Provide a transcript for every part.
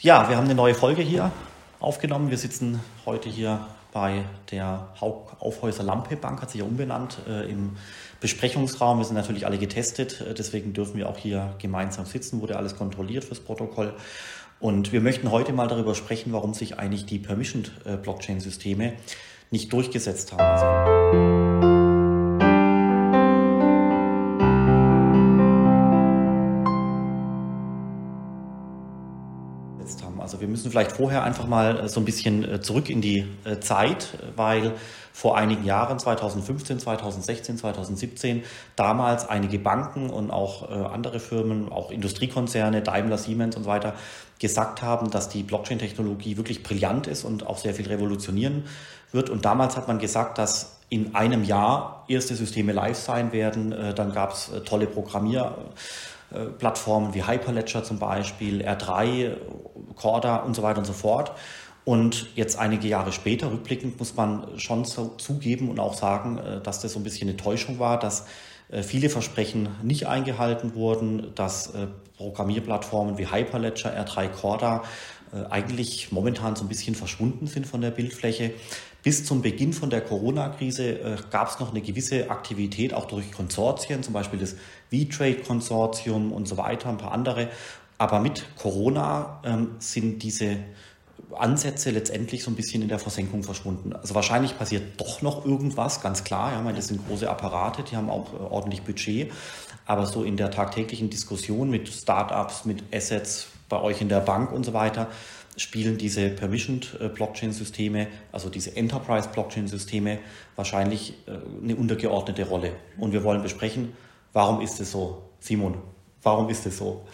Ja, wir haben eine neue Folge hier aufgenommen. Wir sitzen heute hier bei der Aufhäuser Lampe Bank, hat sich ja umbenannt, äh, im Besprechungsraum. Wir sind natürlich alle getestet, äh, deswegen dürfen wir auch hier gemeinsam sitzen, wurde alles kontrolliert fürs Protokoll. Und wir möchten heute mal darüber sprechen, warum sich eigentlich die Permissioned äh, Blockchain-Systeme nicht durchgesetzt haben. Wir müssen vielleicht vorher einfach mal äh, so ein bisschen äh, zurück in die äh, Zeit, weil vor einigen Jahren, 2015, 2016, 2017, damals einige Banken und auch andere Firmen, auch Industriekonzerne, Daimler, Siemens und so weiter, gesagt haben, dass die Blockchain-Technologie wirklich brillant ist und auch sehr viel revolutionieren wird. Und damals hat man gesagt, dass in einem Jahr erste Systeme live sein werden. Dann gab es tolle Programmier Plattformen wie Hyperledger zum Beispiel, R3, Corda und so weiter und so fort. Und jetzt einige Jahre später, rückblickend, muss man schon so zugeben und auch sagen, äh, dass das so ein bisschen eine Täuschung war, dass äh, viele Versprechen nicht eingehalten wurden, dass Programmierplattformen wie Hyperledger, R3 Corda eigentlich momentan so ein bisschen verschwunden sind von der Bildfläche. Bis zum Beginn von der Corona-Krise äh, gab es noch eine gewisse Aktivität, auch durch Konsortien, zum Beispiel das V-Trade-Konsortium und so weiter, ein paar andere. Aber mit Corona ähm, sind diese Ansätze letztendlich so ein bisschen in der Versenkung verschwunden. Also wahrscheinlich passiert doch noch irgendwas, ganz klar. Ja, meine, das sind große Apparate, die haben auch äh, ordentlich Budget. Aber so in der tagtäglichen Diskussion mit Startups, mit Assets bei euch in der Bank und so weiter, spielen diese Permissioned äh, Blockchain-Systeme, also diese Enterprise Blockchain-Systeme, wahrscheinlich äh, eine untergeordnete Rolle. Und wir wollen besprechen, warum ist es so? Simon, warum ist es so?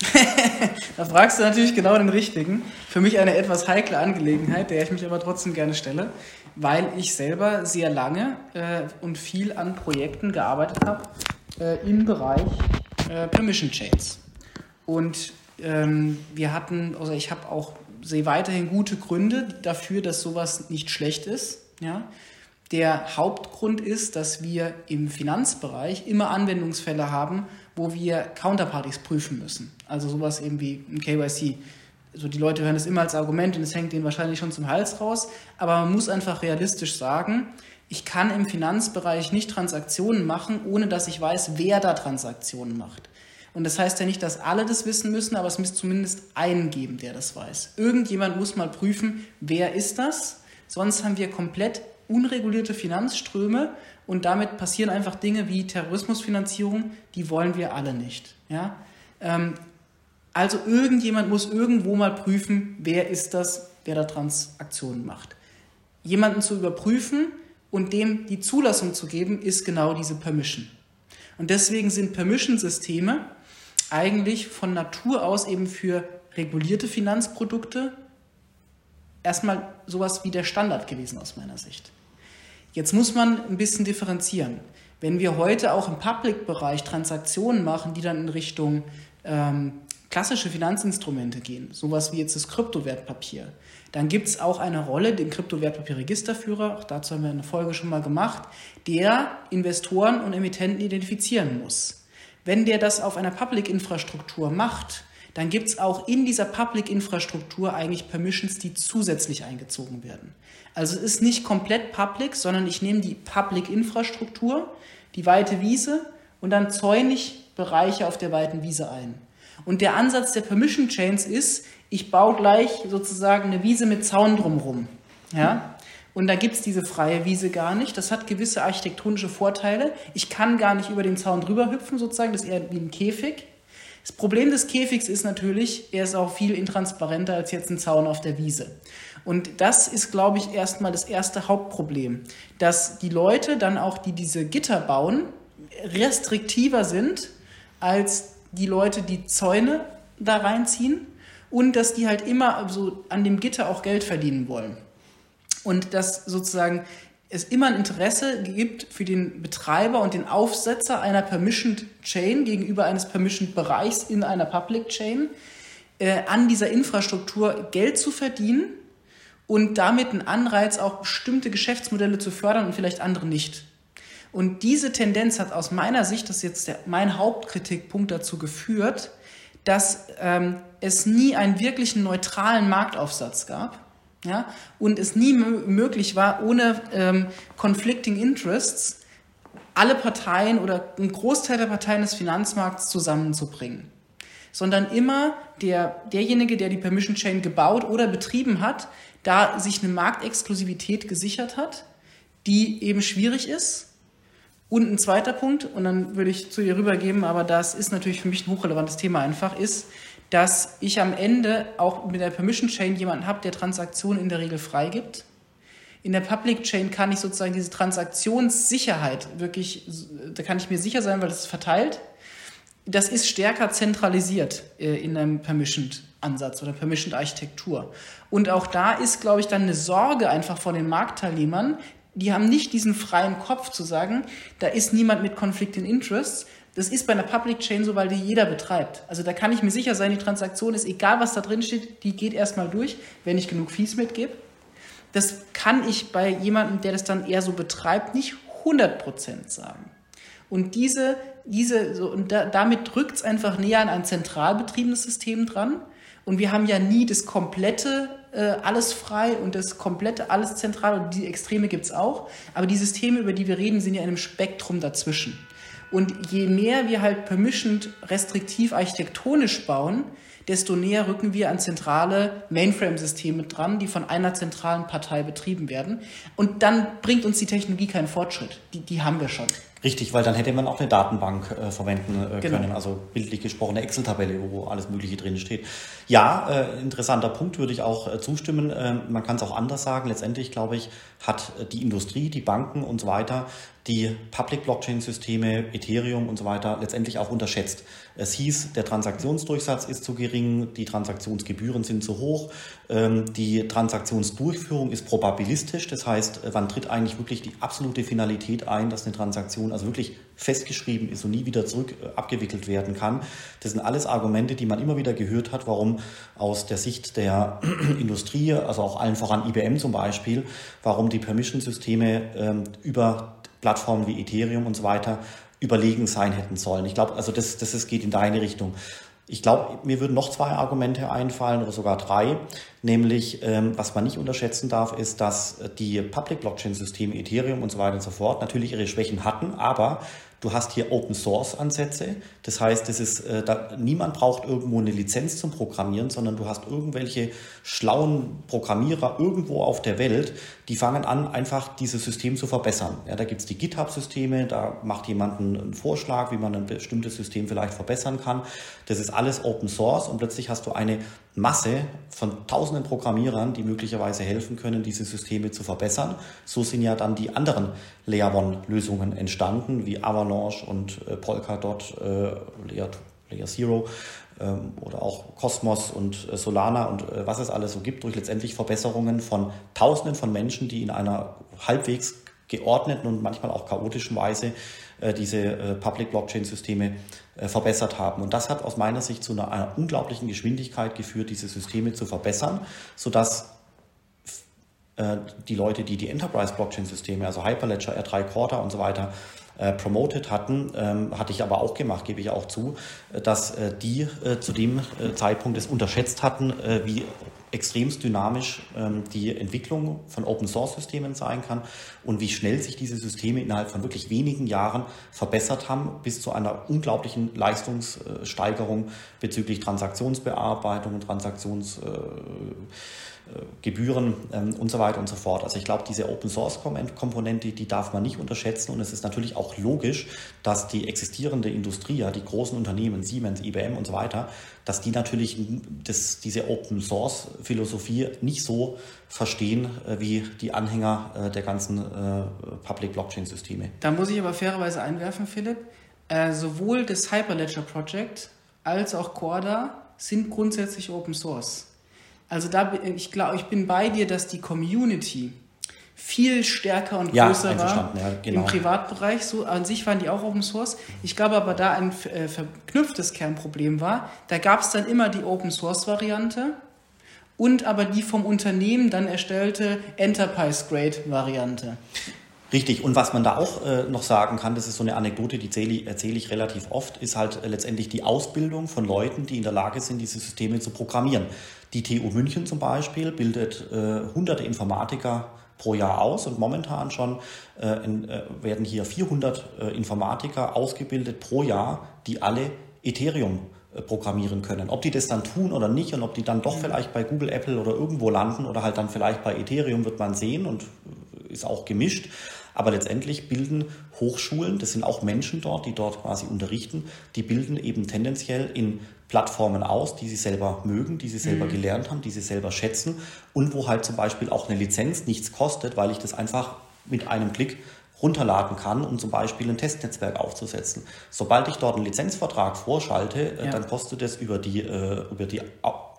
da fragst du natürlich genau den Richtigen. Für mich eine etwas heikle Angelegenheit, der ich mich aber trotzdem gerne stelle, weil ich selber sehr lange äh, und viel an Projekten gearbeitet habe äh, im Bereich äh, Permission Chains. Und ähm, wir hatten, also ich habe auch sehe weiterhin gute Gründe dafür, dass sowas nicht schlecht ist. Ja? Der Hauptgrund ist, dass wir im Finanzbereich immer Anwendungsfälle haben, wo wir Counterparties prüfen müssen. Also sowas eben wie ein KYC. Also die Leute hören das immer als Argument und es hängt denen wahrscheinlich schon zum Hals raus. Aber man muss einfach realistisch sagen, ich kann im Finanzbereich nicht Transaktionen machen, ohne dass ich weiß, wer da Transaktionen macht. Und das heißt ja nicht, dass alle das wissen müssen, aber es muss zumindest einen geben, der das weiß. Irgendjemand muss mal prüfen, wer ist das? Sonst haben wir komplett unregulierte Finanzströme und damit passieren einfach Dinge wie Terrorismusfinanzierung, die wollen wir alle nicht. Ja? Ähm, also irgendjemand muss irgendwo mal prüfen, wer ist das, wer da Transaktionen macht. Jemanden zu überprüfen und dem die Zulassung zu geben, ist genau diese Permission. Und deswegen sind Permission-Systeme eigentlich von Natur aus eben für regulierte Finanzprodukte erstmal sowas wie der Standard gewesen aus meiner Sicht. Jetzt muss man ein bisschen differenzieren. Wenn wir heute auch im Public-Bereich Transaktionen machen, die dann in Richtung ähm, klassische Finanzinstrumente gehen, sowas wie jetzt das Kryptowertpapier, dann gibt es auch eine Rolle, den Kryptowertpapierregisterführer, auch dazu haben wir eine Folge schon mal gemacht, der Investoren und Emittenten identifizieren muss. Wenn der das auf einer Public-Infrastruktur macht, dann gibt es auch in dieser Public-Infrastruktur eigentlich Permissions, die zusätzlich eingezogen werden. Also es ist nicht komplett public, sondern ich nehme die Public-Infrastruktur, die weite Wiese und dann zäune ich Bereiche auf der weiten Wiese ein. Und der Ansatz der Permission Chains ist, ich baue gleich sozusagen eine Wiese mit Zaun drumherum. Ja? Und da gibt es diese freie Wiese gar nicht. Das hat gewisse architektonische Vorteile. Ich kann gar nicht über den Zaun drüber hüpfen, sozusagen. Das ist eher wie ein Käfig. Das Problem des Käfigs ist natürlich, er ist auch viel intransparenter als jetzt ein Zaun auf der Wiese. Und das ist, glaube ich, erstmal das erste Hauptproblem, dass die Leute dann auch, die diese Gitter bauen, restriktiver sind als die Leute, die Zäune da reinziehen und dass die halt immer so an dem Gitter auch Geld verdienen wollen und dass sozusagen es immer ein Interesse gibt für den Betreiber und den Aufsetzer einer Permissioned Chain gegenüber eines Permissioned Bereichs in einer Public Chain, äh, an dieser Infrastruktur Geld zu verdienen und damit einen Anreiz, auch bestimmte Geschäftsmodelle zu fördern und vielleicht andere nicht. Und diese Tendenz hat aus meiner Sicht, das ist jetzt der, mein Hauptkritikpunkt dazu geführt, dass ähm, es nie einen wirklichen neutralen Marktaufsatz gab ja, und es nie möglich war, ohne ähm, conflicting interests alle Parteien oder einen Großteil der Parteien des Finanzmarkts zusammenzubringen. Sondern immer der, derjenige, der die Permission Chain gebaut oder betrieben hat, da sich eine Marktexklusivität gesichert hat, die eben schwierig ist. Und ein zweiter Punkt, und dann würde ich zu dir rübergeben, aber das ist natürlich für mich ein hochrelevantes Thema einfach, ist, dass ich am Ende auch mit der Permission Chain jemanden habe, der Transaktionen in der Regel freigibt. In der Public Chain kann ich sozusagen diese Transaktionssicherheit wirklich, da kann ich mir sicher sein, weil das ist verteilt. Das ist stärker zentralisiert äh, in einem Permissioned Ansatz oder Permissioned Architektur. Und auch da ist, glaube ich, dann eine Sorge einfach von den Marktteilnehmern. Die haben nicht diesen freien Kopf zu sagen, da ist niemand mit Conflict in Interests, das ist bei einer Public Chain so, weil die jeder betreibt. Also da kann ich mir sicher sein, die Transaktion ist, egal was da drin steht, die geht erstmal durch, wenn ich genug Fees mitgebe. Das kann ich bei jemandem, der das dann eher so betreibt, nicht 100% sagen. Und diese, diese, so, und da, damit drückt es einfach näher an ein zentral betriebenes System dran. Und wir haben ja nie das komplette äh, alles frei und das komplette alles zentral und die Extreme gibt es auch. Aber die Systeme, über die wir reden, sind ja in einem Spektrum dazwischen. Und je mehr wir halt permissioned restriktiv architektonisch bauen, desto näher rücken wir an zentrale Mainframe-Systeme dran, die von einer zentralen Partei betrieben werden. Und dann bringt uns die Technologie keinen Fortschritt. Die, die haben wir schon. Richtig, weil dann hätte man auch eine Datenbank äh, verwenden äh, genau. können, also bildlich gesprochen eine Excel-Tabelle, wo alles Mögliche drin steht. Ja, äh, interessanter Punkt, würde ich auch äh, zustimmen. Ähm, man kann es auch anders sagen. Letztendlich, glaube ich, hat äh, die Industrie, die Banken und so weiter die Public Blockchain Systeme, Ethereum und so weiter letztendlich auch unterschätzt. Es hieß, der Transaktionsdurchsatz ist zu gering, die Transaktionsgebühren sind zu hoch, ähm, die Transaktionsdurchführung ist probabilistisch, das heißt, wann tritt eigentlich wirklich die absolute Finalität ein, dass eine Transaktion also wirklich festgeschrieben ist und nie wieder zurück äh, abgewickelt werden kann. Das sind alles Argumente, die man immer wieder gehört hat, warum aus der Sicht der Industrie, also auch allen voran IBM zum Beispiel, warum die Permission-Systeme ähm, über Plattformen wie Ethereum und so weiter überlegen sein hätten sollen. Ich glaube, also das, das, das geht in deine Richtung. Ich glaube, mir würden noch zwei Argumente einfallen oder sogar drei. Nämlich, ähm, was man nicht unterschätzen darf, ist, dass die Public Blockchain Systeme, Ethereum und so weiter und so fort natürlich ihre Schwächen hatten, aber Du hast hier Open Source Ansätze. Das heißt, das ist, äh, da, niemand braucht irgendwo eine Lizenz zum Programmieren, sondern du hast irgendwelche schlauen Programmierer irgendwo auf der Welt, die fangen an, einfach dieses System zu verbessern. Ja, da gibt's die GitHub-Systeme, da macht jemand einen Vorschlag, wie man ein bestimmtes System vielleicht verbessern kann. Das ist alles Open Source und plötzlich hast du eine Masse von tausenden Programmierern, die möglicherweise helfen können, diese Systeme zu verbessern. So sind ja dann die anderen Layer One Lösungen entstanden, wie Avalanche und äh, Polkadot, äh, Layer, Layer Zero oder auch Cosmos und äh, Solana und äh, was es alles so gibt, durch letztendlich Verbesserungen von tausenden von Menschen, die in einer halbwegs geordneten und manchmal auch chaotischen Weise äh, diese Public Blockchain Systeme äh, verbessert haben. Und das hat aus meiner Sicht zu einer, einer unglaublichen Geschwindigkeit geführt, diese Systeme zu verbessern, sodass die Leute, die die Enterprise Blockchain Systeme, also Hyperledger, R3 Quarter und so weiter, äh, promoted hatten, ähm, hatte ich aber auch gemacht, gebe ich auch zu, dass äh, die äh, zu dem Zeitpunkt es unterschätzt hatten, wie extremst dynamisch ähm, die Entwicklung von Open Source Systemen sein kann und wie schnell sich diese Systeme innerhalb von wirklich wenigen Jahren verbessert haben, bis zu einer unglaublichen Leistungssteigerung bezüglich Transaktionsbearbeitung, Transaktions äh, Gebühren ähm, und so weiter und so fort. Also ich glaube, diese Open Source Komponente, die darf man nicht unterschätzen und es ist natürlich auch logisch, dass die existierende Industrie, ja, die großen Unternehmen, Siemens, IBM und so weiter, dass die natürlich das, diese Open Source Philosophie nicht so verstehen äh, wie die Anhänger äh, der ganzen äh, Public Blockchain Systeme. Da muss ich aber fairerweise einwerfen, Philipp. Äh, sowohl das Hyperledger Project als auch Corda sind grundsätzlich Open Source. Also da, ich glaube, ich bin bei dir, dass die Community viel stärker und größer ja, war ja, genau. im Privatbereich. So an sich waren die auch Open Source. Ich glaube aber, da ein äh, verknüpftes Kernproblem war, da gab es dann immer die Open Source Variante und aber die vom Unternehmen dann erstellte Enterprise Grade Variante. Richtig, und was man da auch äh, noch sagen kann, das ist so eine Anekdote, die erzähle, erzähle ich relativ oft, ist halt äh, letztendlich die Ausbildung von Leuten, die in der Lage sind, diese Systeme zu programmieren. Die TU München zum Beispiel bildet äh, hunderte Informatiker pro Jahr aus und momentan schon äh, in, äh, werden hier 400 äh, Informatiker ausgebildet pro Jahr, die alle Ethereum programmieren können. Ob die das dann tun oder nicht und ob die dann doch vielleicht bei Google, Apple oder irgendwo landen oder halt dann vielleicht bei Ethereum, wird man sehen und ist auch gemischt. Aber letztendlich bilden Hochschulen, das sind auch Menschen dort, die dort quasi unterrichten, die bilden eben tendenziell in Plattformen aus, die sie selber mögen, die sie selber mhm. gelernt haben, die sie selber schätzen und wo halt zum Beispiel auch eine Lizenz nichts kostet, weil ich das einfach mit einem Klick runterladen kann, um zum Beispiel ein Testnetzwerk aufzusetzen. Sobald ich dort einen Lizenzvertrag vorschalte, äh, ja. dann kostet es über die, äh, über die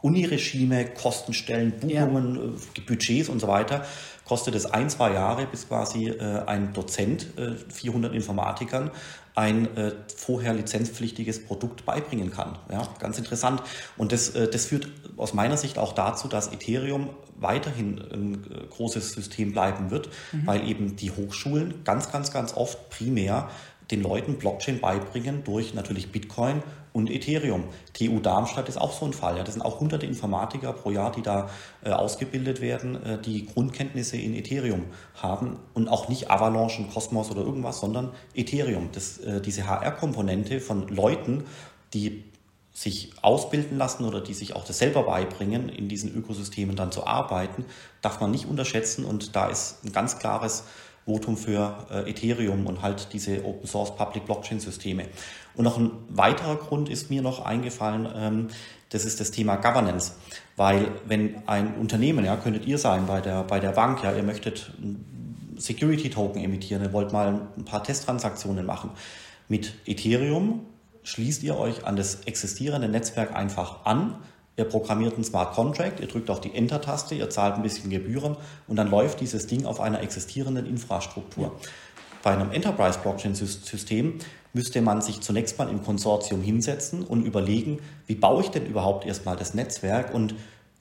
Uniregime, Kostenstellen, Buchungen, ja. Äh, Budgets und so weiter, kostet es ein, zwei Jahre, bis quasi äh, ein Dozent äh, 400 Informatikern ein äh, vorher lizenzpflichtiges Produkt beibringen kann. Ja, ganz interessant. Und das, äh, das führt aus meiner Sicht auch dazu, dass Ethereum weiterhin ein äh, großes System bleiben wird, mhm. weil eben die Hochschulen ganz, ganz, ganz oft primär den Leuten Blockchain beibringen durch natürlich Bitcoin und Ethereum. TU Darmstadt ist auch so ein Fall. Ja. Das sind auch hunderte Informatiker pro Jahr, die da äh, ausgebildet werden, äh, die Grundkenntnisse in Ethereum haben und auch nicht Avalanche und Cosmos oder irgendwas, sondern Ethereum. Das, äh, diese HR-Komponente von Leuten, die sich ausbilden lassen oder die sich auch das selber beibringen, in diesen Ökosystemen dann zu arbeiten, darf man nicht unterschätzen und da ist ein ganz klares Votum für äh, Ethereum und halt diese Open Source Public Blockchain Systeme. Und noch ein weiterer Grund ist mir noch eingefallen, ähm, das ist das Thema Governance. Weil wenn ein Unternehmen, ja, könntet ihr sein bei der, bei der Bank, ja, ihr möchtet Security Token emittieren, ihr wollt mal ein paar Testtransaktionen machen. Mit Ethereum schließt ihr euch an das existierende Netzwerk einfach an, Ihr programmiert einen Smart Contract, ihr drückt auf die Enter-Taste, ihr zahlt ein bisschen Gebühren und dann läuft dieses Ding auf einer existierenden Infrastruktur. Bei einem Enterprise Blockchain System müsste man sich zunächst mal im Konsortium hinsetzen und überlegen, wie baue ich denn überhaupt erstmal das Netzwerk und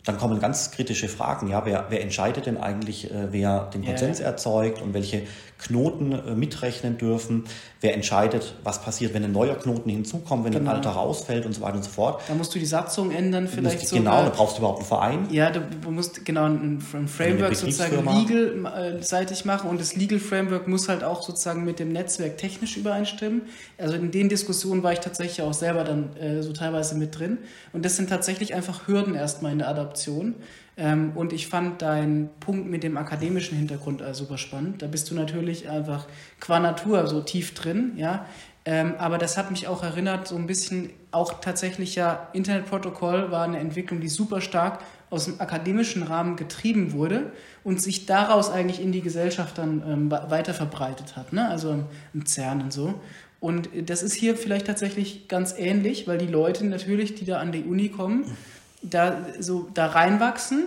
dann kommen ganz kritische Fragen. Ja, wer, wer entscheidet denn eigentlich, äh, wer den Konsens yeah. erzeugt und welche Knoten äh, mitrechnen dürfen? Wer entscheidet, was passiert, wenn ein neuer Knoten hinzukommt, wenn genau. ein alter rausfällt und so weiter und so fort? Da musst du die Satzung ändern, vielleicht so. Genau, da brauchst du überhaupt einen Verein. Ja, du musst genau ein, ein Framework sozusagen legal-seitig machen und das Legal Framework muss halt auch sozusagen mit dem Netzwerk technisch übereinstimmen. Also in den Diskussionen war ich tatsächlich auch selber dann äh, so teilweise mit drin. Und das sind tatsächlich einfach Hürden erstmal in der Adaption. Ähm, und ich fand deinen Punkt mit dem akademischen Hintergrund äh, super spannend. Da bist du natürlich einfach qua Natur so tief drin, ja. Ähm, aber das hat mich auch erinnert, so ein bisschen auch tatsächlich ja Internetprotokoll war eine Entwicklung, die super stark aus dem akademischen Rahmen getrieben wurde und sich daraus eigentlich in die Gesellschaft dann ähm, weiter verbreitet hat, ne? also im CERN und so. Und das ist hier vielleicht tatsächlich ganz ähnlich, weil die Leute natürlich, die da an die Uni kommen, da, so, da reinwachsen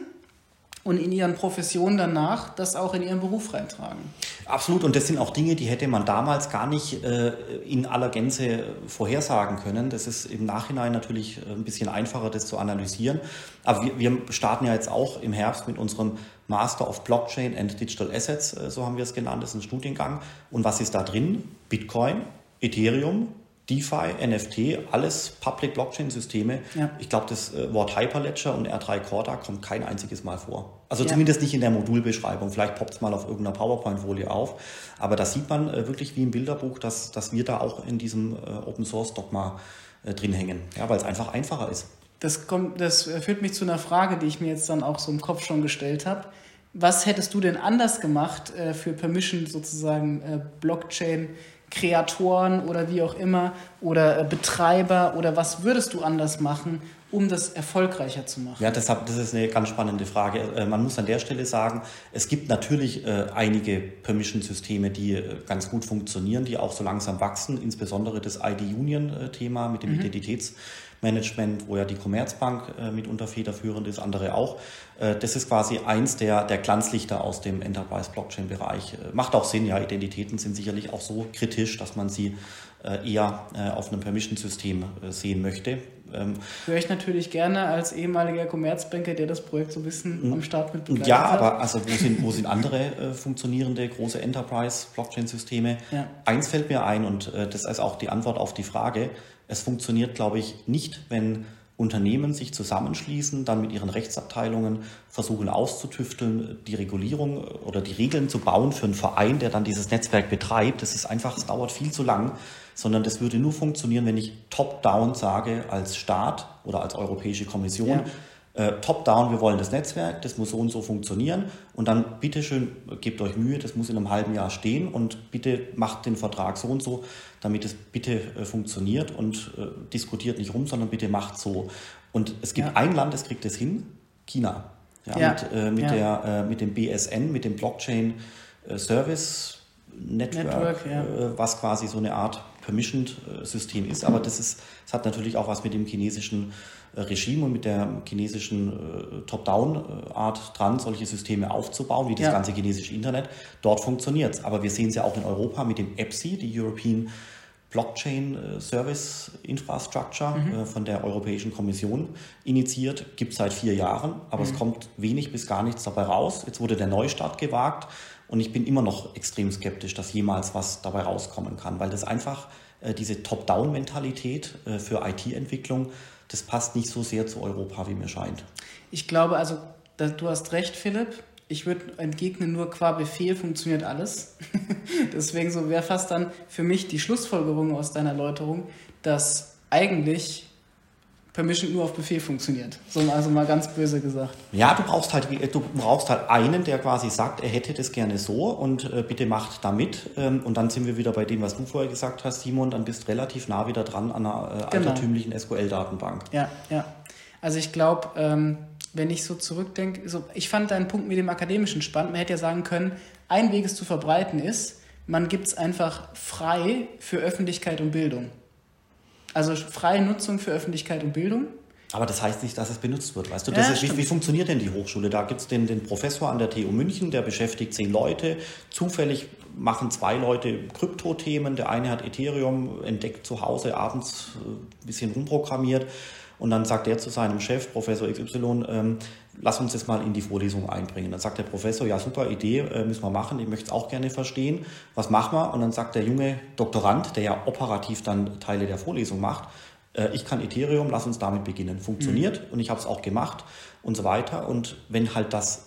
und in ihren Professionen danach das auch in ihren Beruf reintragen. Absolut, und das sind auch Dinge, die hätte man damals gar nicht äh, in aller Gänze vorhersagen können. Das ist im Nachhinein natürlich ein bisschen einfacher, das zu analysieren. Aber wir, wir starten ja jetzt auch im Herbst mit unserem Master of Blockchain and Digital Assets, äh, so haben wir es genannt, das ist ein Studiengang. Und was ist da drin? Bitcoin, Ethereum, DeFi, NFT, alles Public Blockchain Systeme. Ja. Ich glaube, das äh, Wort Hyperledger und R3 Corda kommt kein einziges Mal vor. Also ja. zumindest nicht in der Modulbeschreibung. Vielleicht poppt es mal auf irgendeiner PowerPoint-Folie auf. Aber da sieht man äh, wirklich wie im Bilderbuch, dass, dass wir da auch in diesem äh, Open Source Dogma drin hängen. Ja, weil es einfach einfacher ist. Das, kommt, das führt mich zu einer Frage, die ich mir jetzt dann auch so im Kopf schon gestellt habe. Was hättest du denn anders gemacht für Permission sozusagen Blockchain? Kreatoren oder wie auch immer oder äh, Betreiber oder was würdest du anders machen, um das erfolgreicher zu machen? Ja, deshalb, das ist eine ganz spannende Frage. Äh, man muss an der Stelle sagen, es gibt natürlich äh, einige Permission-Systeme, die ganz gut funktionieren, die auch so langsam wachsen, insbesondere das ID-Union-Thema mit dem mhm. Identitäts- Management, wo ja die Commerzbank äh, mitunter federführend ist, andere auch. Äh, das ist quasi eins der, der Glanzlichter aus dem Enterprise-Blockchain-Bereich. Äh, macht auch Sinn, ja, Identitäten sind sicherlich auch so kritisch, dass man sie äh, eher äh, auf einem Permission-System äh, sehen möchte. Ähm, Höre ich natürlich gerne als ehemaliger Commerzbanker, der das Projekt so ein bisschen hm. am Start mit begleitet Ja, aber also wo sind, wo sind andere äh, funktionierende große Enterprise-Blockchain-Systeme? Ja. Eins fällt mir ein und äh, das ist auch die Antwort auf die Frage. Es funktioniert, glaube ich, nicht, wenn Unternehmen sich zusammenschließen, dann mit ihren Rechtsabteilungen versuchen auszutüfteln, die Regulierung oder die Regeln zu bauen für einen Verein, der dann dieses Netzwerk betreibt. Das ist einfach, es dauert viel zu lang, sondern das würde nur funktionieren, wenn ich top-down sage als Staat oder als Europäische Kommission, ja äh, top-down, wir wollen das Netzwerk, das muss so und so funktionieren und dann bitteschön, gebt euch Mühe, das muss in einem halben Jahr stehen und bitte macht den Vertrag so und so, damit es bitte äh, funktioniert und äh, diskutiert nicht rum, sondern bitte macht so. Und es gibt ja. ein Land, das kriegt es hin, China. Ja, ja. Mit, äh, mit, der, äh, mit dem BSN, mit dem Blockchain äh, Service Network, Network was quasi so eine Art Permissioned-System ist. Aber das, ist, das hat natürlich auch was mit dem chinesischen äh, Regime und mit der chinesischen äh, Top-Down-Art dran, solche Systeme aufzubauen, wie das ja. ganze chinesische Internet. Dort funktioniert es. Aber wir sehen es ja auch in Europa mit dem EPSI, die European Blockchain Service Infrastructure mhm. äh, von der Europäischen Kommission initiiert, gibt es seit vier Jahren, aber mhm. es kommt wenig bis gar nichts dabei raus. Jetzt wurde der Neustart gewagt und ich bin immer noch extrem skeptisch, dass jemals was dabei rauskommen kann, weil das einfach äh, diese Top-Down-Mentalität äh, für IT-Entwicklung, das passt nicht so sehr zu Europa, wie mir scheint. Ich glaube, also du hast recht, Philipp. Ich würde entgegnen, nur qua Befehl funktioniert alles. Deswegen so wäre fast dann für mich die Schlussfolgerung aus deiner Erläuterung, dass eigentlich Permission nur auf Befehl funktioniert. So, also mal ganz böse gesagt. Ja, du brauchst halt, du brauchst halt einen, der quasi sagt, er hätte das gerne so und äh, bitte macht damit. Ähm, und dann sind wir wieder bei dem, was du vorher gesagt hast, Simon, dann bist relativ nah wieder dran an einer äh, genau. altertümlichen SQL-Datenbank. Ja, ja. Also ich glaube, ähm, wenn ich so zurückdenke, so, ich fand deinen Punkt mit dem Akademischen spannend. Man hätte ja sagen können, ein Weg es zu verbreiten ist, man gibt es einfach frei für Öffentlichkeit und Bildung. Also freie Nutzung für Öffentlichkeit und Bildung. Aber das heißt nicht, dass es benutzt wird. Weißt du, ja, ist, wie, wie, funktioniert denn die Hochschule? Da gibt es den, den Professor an der TU München, der beschäftigt zehn Leute. Zufällig machen zwei Leute Kryptothemen. Der eine hat Ethereum entdeckt zu Hause, abends ein äh, bisschen rumprogrammiert. Und dann sagt er zu seinem Chef, Professor XY, ähm, lass uns das mal in die Vorlesung einbringen. Dann sagt der Professor, ja, super Idee, äh, müssen wir machen, ich möchte es auch gerne verstehen. Was machen wir? Und dann sagt der junge Doktorand, der ja operativ dann Teile der Vorlesung macht, äh, ich kann Ethereum, lass uns damit beginnen. Funktioniert mhm. und ich habe es auch gemacht und so weiter. Und wenn halt das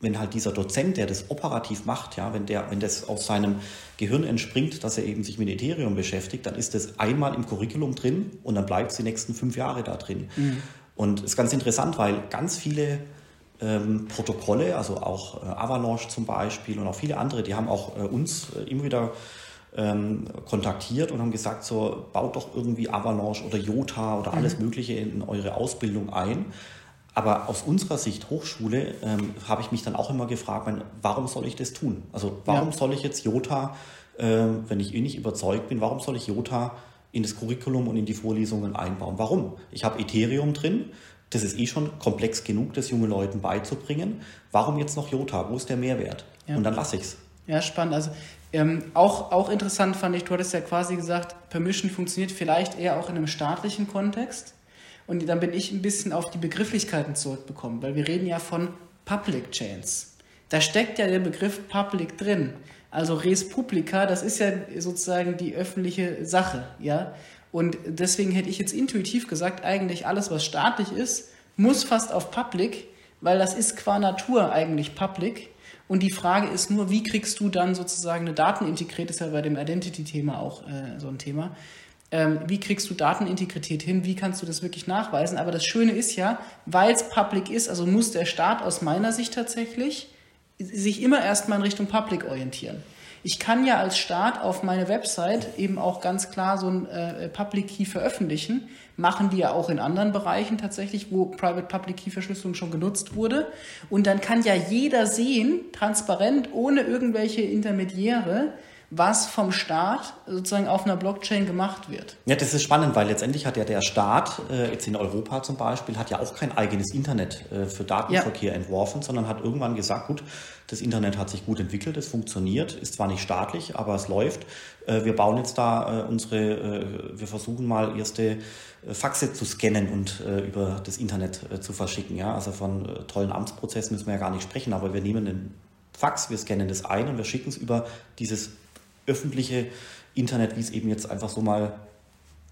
wenn halt dieser Dozent, der das operativ macht, ja, wenn der, wenn das aus seinem Gehirn entspringt, dass er eben sich mit Ethereum beschäftigt, dann ist das einmal im Curriculum drin und dann bleibt es die nächsten fünf Jahre da drin. Mhm. Und es ist ganz interessant, weil ganz viele ähm, Protokolle, also auch äh, Avalanche zum Beispiel und auch viele andere, die haben auch äh, uns äh, immer wieder ähm, kontaktiert und haben gesagt, so baut doch irgendwie Avalanche oder Jota oder alles mhm. Mögliche in eure Ausbildung ein. Aber aus unserer Sicht Hochschule ähm, habe ich mich dann auch immer gefragt, warum soll ich das tun? Also warum ja. soll ich jetzt Jota, äh, wenn ich eh nicht überzeugt bin, warum soll ich Jota in das Curriculum und in die Vorlesungen einbauen? Warum? Ich habe Ethereum drin, das ist eh schon komplex genug, das jungen Leuten beizubringen. Warum jetzt noch Jota? Wo ist der Mehrwert? Ja. Und dann lasse ich es. Ja, spannend. Also ähm, auch, auch interessant fand ich, du hattest ja quasi gesagt, Permission funktioniert vielleicht eher auch in einem staatlichen Kontext. Und dann bin ich ein bisschen auf die Begrifflichkeiten zurückbekommen, weil wir reden ja von Public Chains. Da steckt ja der Begriff Public drin. Also Res Publica, das ist ja sozusagen die öffentliche Sache, ja. Und deswegen hätte ich jetzt intuitiv gesagt, eigentlich alles, was staatlich ist, muss fast auf Public, weil das ist qua Natur eigentlich Public. Und die Frage ist nur, wie kriegst du dann sozusagen eine Datenintegrität, ist ja bei dem Identity-Thema auch äh, so ein Thema, ähm, wie kriegst du Datenintegrität hin, wie kannst du das wirklich nachweisen. Aber das Schöne ist ja, weil es public ist, also muss der Staat aus meiner Sicht tatsächlich sich immer erstmal in Richtung public orientieren. Ich kann ja als Staat auf meine Website eben auch ganz klar so ein äh, Public Key veröffentlichen. Machen die ja auch in anderen Bereichen tatsächlich, wo Private Public Key Verschlüsselung schon genutzt wurde. Und dann kann ja jeder sehen, transparent, ohne irgendwelche Intermediäre, was vom Staat sozusagen auf einer Blockchain gemacht wird. Ja, das ist spannend, weil letztendlich hat ja der Staat, äh, jetzt in Europa zum Beispiel, hat ja auch kein eigenes Internet äh, für Datenverkehr ja. entworfen, sondern hat irgendwann gesagt, gut, das Internet hat sich gut entwickelt, es funktioniert, ist zwar nicht staatlich, aber es läuft. Äh, wir bauen jetzt da äh, unsere, äh, wir versuchen mal erste äh, Faxe zu scannen und über das Internet zu verschicken. Ja? Also von tollen Amtsprozessen müssen wir ja gar nicht sprechen, aber wir nehmen den Fax, wir scannen das ein und wir schicken es über dieses öffentliche Internet, wie es eben jetzt einfach so mal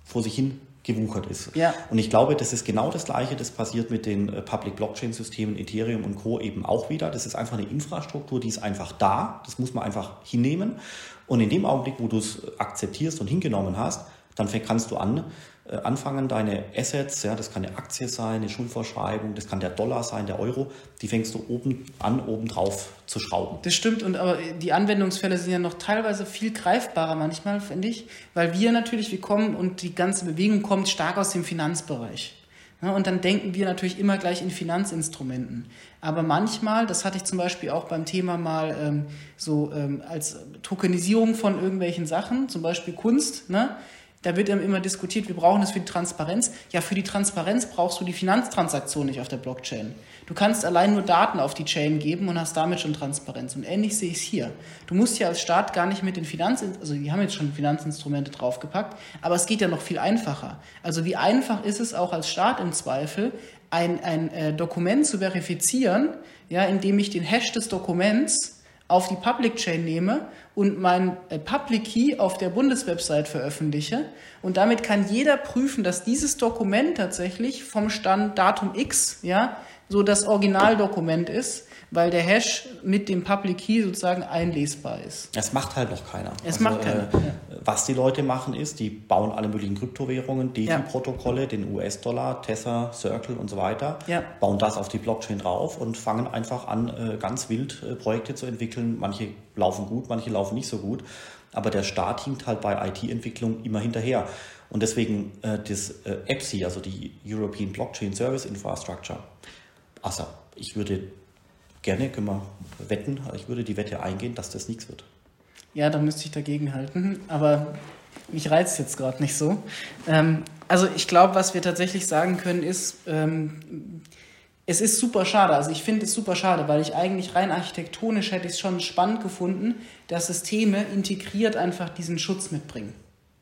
vor sich hin gewuchert ist. Ja. Und ich glaube, das ist genau das Gleiche, das passiert mit den äh, Public Blockchain Systemen Ethereum und Co. eben auch wieder. Das ist einfach eine Infrastruktur, die ist einfach da. Das muss man einfach hinnehmen. Und in dem Augenblick, wo du es akzeptierst und hingenommen hast, dann kannst du an, äh, anfangen, deine Assets, ja, das kann eine Aktie sein, eine Schuldverschreibung, das kann der Dollar sein, der Euro, die fängst du oben an, oben drauf zu schrauben. Das stimmt, und aber die Anwendungsfälle sind ja noch teilweise viel greifbarer manchmal, finde ich, weil wir natürlich, wir kommen und die ganze Bewegung kommt stark aus dem Finanzbereich. Ja, und dann denken wir natürlich immer gleich in Finanzinstrumenten. Aber manchmal, das hatte ich zum Beispiel auch beim Thema mal ähm, so ähm, als Tokenisierung von irgendwelchen Sachen, zum Beispiel Kunst, ne? Da wird immer diskutiert, wir brauchen das für die Transparenz. Ja, für die Transparenz brauchst du die Finanztransaktion nicht auf der Blockchain. Du kannst allein nur Daten auf die Chain geben und hast damit schon Transparenz. Und ähnlich sehe ich es hier. Du musst ja als Staat gar nicht mit den Finanz, also die haben jetzt schon Finanzinstrumente draufgepackt, aber es geht ja noch viel einfacher. Also wie einfach ist es auch als Staat im Zweifel, ein, ein äh, Dokument zu verifizieren, ja, indem ich den Hash des Dokuments auf die Public Chain nehme und mein äh, Public Key auf der Bundeswebsite veröffentliche. Und damit kann jeder prüfen, dass dieses Dokument tatsächlich vom Stand Datum X, ja, so das Originaldokument ist weil der Hash mit dem Public Key sozusagen einlesbar ist. Es macht halt noch keiner. Es also, macht keiner. Äh, ja. Was die Leute machen ist, die bauen alle möglichen Kryptowährungen, DeFi-Protokolle, ja. den US-Dollar, Tether, Circle und so weiter, ja. bauen das auf die Blockchain drauf und fangen einfach an, äh, ganz wild äh, Projekte zu entwickeln. Manche laufen gut, manche laufen nicht so gut. Aber der Staat hinkt halt bei IT-Entwicklung immer hinterher. Und deswegen äh, das äh, EPSI, also die European Blockchain Service Infrastructure, also ich würde gerne, können wir wetten. Ich würde die Wette eingehen, dass das nichts wird. Ja, da müsste ich dagegen halten. Aber mich reizt jetzt gerade nicht so. Ähm, also ich glaube, was wir tatsächlich sagen können, ist, ähm, es ist super schade. Also ich finde es super schade, weil ich eigentlich rein architektonisch hätte ich es schon spannend gefunden, dass Systeme integriert einfach diesen Schutz mitbringen.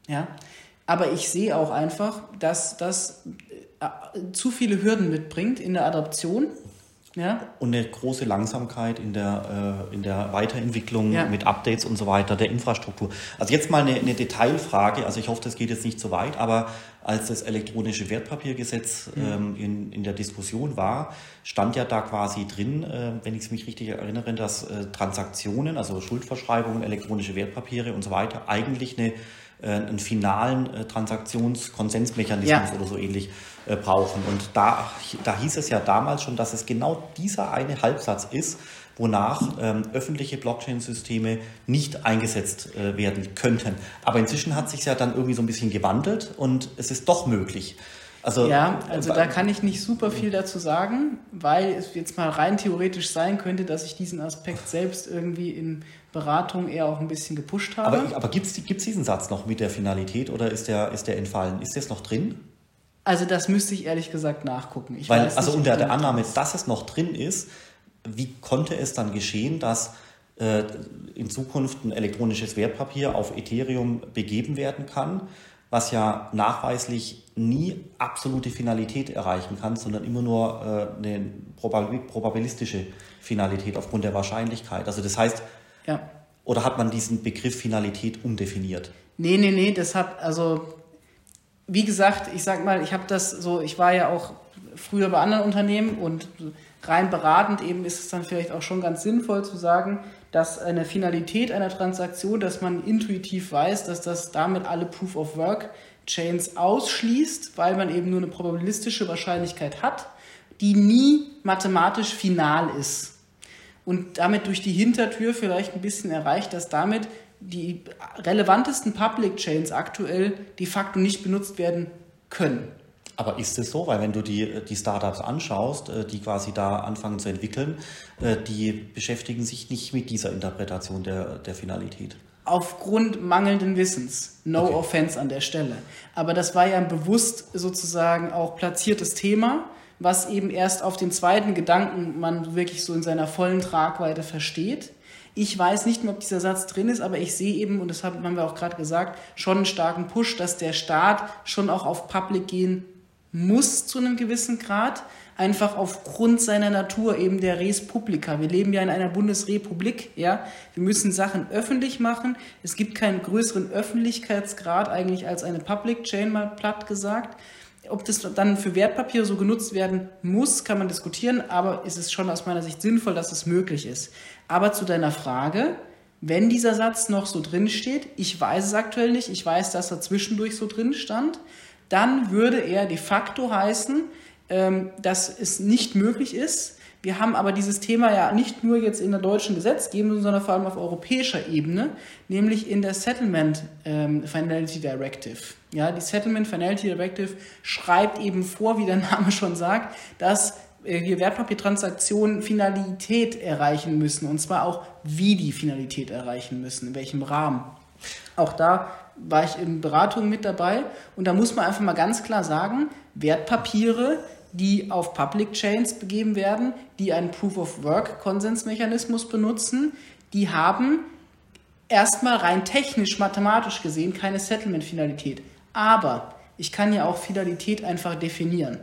Ja? Aber ich sehe auch einfach, dass das äh, zu viele Hürden mitbringt in der Adoption ja. Und eine große Langsamkeit in der, äh, in der Weiterentwicklung ja. mit Updates und so weiter der Infrastruktur. Also jetzt mal eine, eine, Detailfrage, also ich hoffe, das geht jetzt nicht zu so weit, aber als das elektronische Wertpapiergesetz mhm. ähm, in, in der Diskussion war, stand ja da quasi drin, äh, wenn ich mich richtig erinnere, dass äh, Transaktionen, also Schuldverschreibungen, elektronische Wertpapiere und so weiter eigentlich eine einen finalen äh, Transaktionskonsensmechanismus ja. oder so ähnlich äh, brauchen. Und da, da hieß es ja damals schon, dass es genau dieser eine Halbsatz ist, wonach ähm, öffentliche Blockchain-Systeme nicht eingesetzt äh, werden könnten. Aber inzwischen hat sich ja dann irgendwie so ein bisschen gewandelt und es ist doch möglich. Also, ja, also da kann ich nicht super viel dazu sagen, weil es jetzt mal rein theoretisch sein könnte, dass ich diesen Aspekt selbst irgendwie in Beratung eher auch ein bisschen gepusht habe. Aber, aber gibt es diesen Satz noch mit der Finalität oder ist der, ist der entfallen? Ist das noch drin? Also das müsste ich ehrlich gesagt nachgucken. Ich Weil, also unter der Annahme, dass es noch drin ist, wie konnte es dann geschehen, dass äh, in Zukunft ein elektronisches Wertpapier auf Ethereum begeben werden kann, was ja nachweislich nie absolute Finalität erreichen kann, sondern immer nur äh, eine probabilistische Finalität aufgrund der Wahrscheinlichkeit. Also das heißt, ja. Oder hat man diesen Begriff Finalität umdefiniert? Nee, nee, nee, das hat, also, wie gesagt, ich sag mal, ich habe das so, ich war ja auch früher bei anderen Unternehmen und rein beratend eben ist es dann vielleicht auch schon ganz sinnvoll zu sagen, dass eine Finalität einer Transaktion, dass man intuitiv weiß, dass das damit alle Proof of Work Chains ausschließt, weil man eben nur eine probabilistische Wahrscheinlichkeit hat, die nie mathematisch final ist und damit durch die Hintertür vielleicht ein bisschen erreicht, dass damit die relevantesten Public Chains aktuell de facto nicht benutzt werden können. Aber ist es so? Weil wenn du die, die Startups anschaust, äh, die quasi da anfangen zu entwickeln, äh, die beschäftigen sich nicht mit dieser Interpretation der, der Finalität. aufgrund mangelnden Wissens. No okay. offense an der Stelle. Aber das war ja ein bewusst sozusagen auch platziertes Thema, was eben erst auf den zweiten Gedanken man wirklich so in seiner vollen Tragweite versteht. Ich weiß nicht mehr, ob dieser Satz drin ist, aber ich sehe eben, und das haben wir auch gerade gesagt, schon einen starken Push, dass der Staat schon auch auf Public gehen muss zu einem gewissen Grad, einfach aufgrund seiner Natur eben der Res Publica. Wir leben ja in einer Bundesrepublik, ja. Wir müssen Sachen öffentlich machen. Es gibt keinen größeren Öffentlichkeitsgrad eigentlich als eine Public Chain, mal platt gesagt. Ob das dann für Wertpapiere so genutzt werden muss, kann man diskutieren, aber es ist schon aus meiner Sicht sinnvoll, dass es möglich ist. Aber zu deiner Frage, wenn dieser Satz noch so drin steht, ich weiß es aktuell nicht, ich weiß, dass er zwischendurch so drin stand, dann würde er de facto heißen, ähm, dass es nicht möglich ist. Wir haben aber dieses Thema ja nicht nur jetzt in der deutschen Gesetzgebung, sondern vor allem auf europäischer Ebene, nämlich in der Settlement ähm, Finality Directive. Ja, die Settlement Finality Directive schreibt eben vor, wie der Name schon sagt, dass äh, wir Wertpapiertransaktionen Finalität erreichen müssen und zwar auch, wie die Finalität erreichen müssen, in welchem Rahmen. Auch da war ich in Beratungen mit dabei und da muss man einfach mal ganz klar sagen, Wertpapiere, die auf Public Chains begeben werden, die einen Proof of Work Konsensmechanismus benutzen, die haben erstmal rein technisch, mathematisch gesehen keine Settlement-Finalität. Aber ich kann ja auch Finalität einfach definieren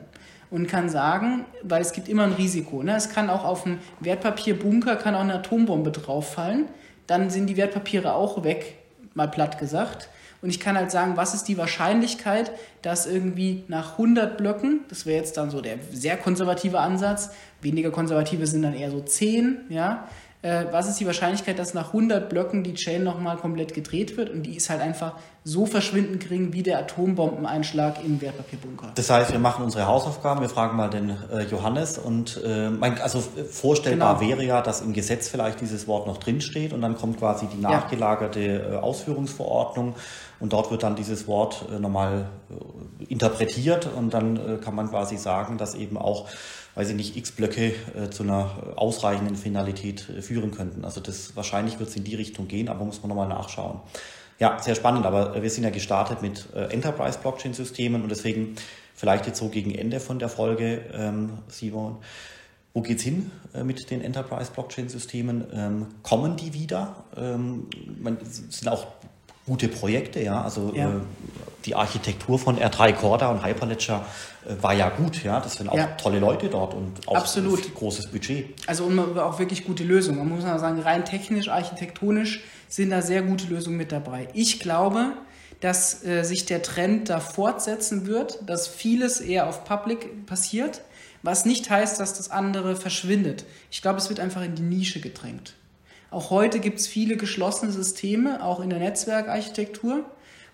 und kann sagen, weil es gibt immer ein Risiko. Ne? Es kann auch auf dem Wertpapierbunker kann auch eine Atombombe drauffallen, dann sind die Wertpapiere auch weg, mal platt gesagt. Und ich kann halt sagen, was ist die Wahrscheinlichkeit, dass irgendwie nach 100 Blöcken, das wäre jetzt dann so der sehr konservative Ansatz, weniger konservative sind dann eher so 10, ja, äh, was ist die Wahrscheinlichkeit, dass nach 100 Blöcken die Chain nochmal komplett gedreht wird und die ist halt einfach so verschwindend gering wie der Atombombeneinschlag im Wertpapierbunker. Das heißt, wir machen unsere Hausaufgaben, wir fragen mal den äh, Johannes und äh, mein, also vorstellbar genau. wäre ja, dass im Gesetz vielleicht dieses Wort noch drinsteht und dann kommt quasi die nachgelagerte äh, Ausführungsverordnung und dort wird dann dieses Wort äh, nochmal äh, interpretiert und dann äh, kann man quasi sagen, dass eben auch weiß ich nicht, x Blöcke zu einer ausreichenden Finalität führen könnten. Also das wahrscheinlich wird es in die Richtung gehen, aber muss man nochmal nachschauen. Ja, sehr spannend, aber wir sind ja gestartet mit Enterprise-Blockchain-Systemen und deswegen vielleicht jetzt so gegen Ende von der Folge, ähm, Simon. Wo geht's hin mit den Enterprise-Blockchain-Systemen? Ähm, kommen die wieder? Ähm, man, sind auch gute Projekte, ja. Also ja. Äh, die Architektur von R3 Corda und Hyperledger äh, war ja gut, ja. Das sind auch ja. tolle Leute dort und auch Absolut. großes Budget. Also und auch wirklich gute Lösungen. Man muss mal sagen, rein technisch, architektonisch sind da sehr gute Lösungen mit dabei. Ich glaube, dass äh, sich der Trend da fortsetzen wird, dass vieles eher auf Public passiert, was nicht heißt, dass das andere verschwindet. Ich glaube, es wird einfach in die Nische gedrängt. Auch heute gibt es viele geschlossene Systeme, auch in der Netzwerkarchitektur.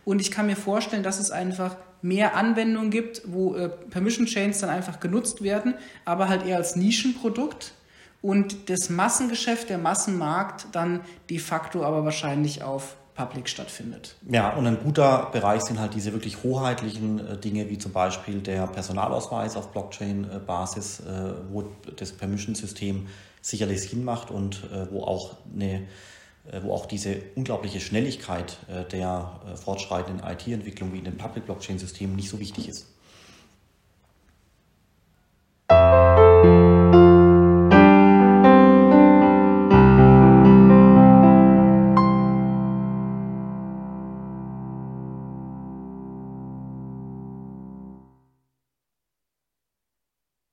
Und ich kann mir vorstellen, dass es einfach mehr Anwendungen gibt, wo äh, Permission Chains dann einfach genutzt werden, aber halt eher als Nischenprodukt und das Massengeschäft, der Massenmarkt dann de facto aber wahrscheinlich auf Public stattfindet. Ja, und ein guter Bereich sind halt diese wirklich hoheitlichen äh, Dinge, wie zum Beispiel der Personalausweis auf Blockchain-Basis, äh, wo das Permission-System sicherlich Sinn macht und äh, wo auch eine äh, wo auch diese unglaubliche Schnelligkeit äh, der fortschreitenden IT-Entwicklung wie in den Public Blockchain-Systemen nicht so wichtig ist.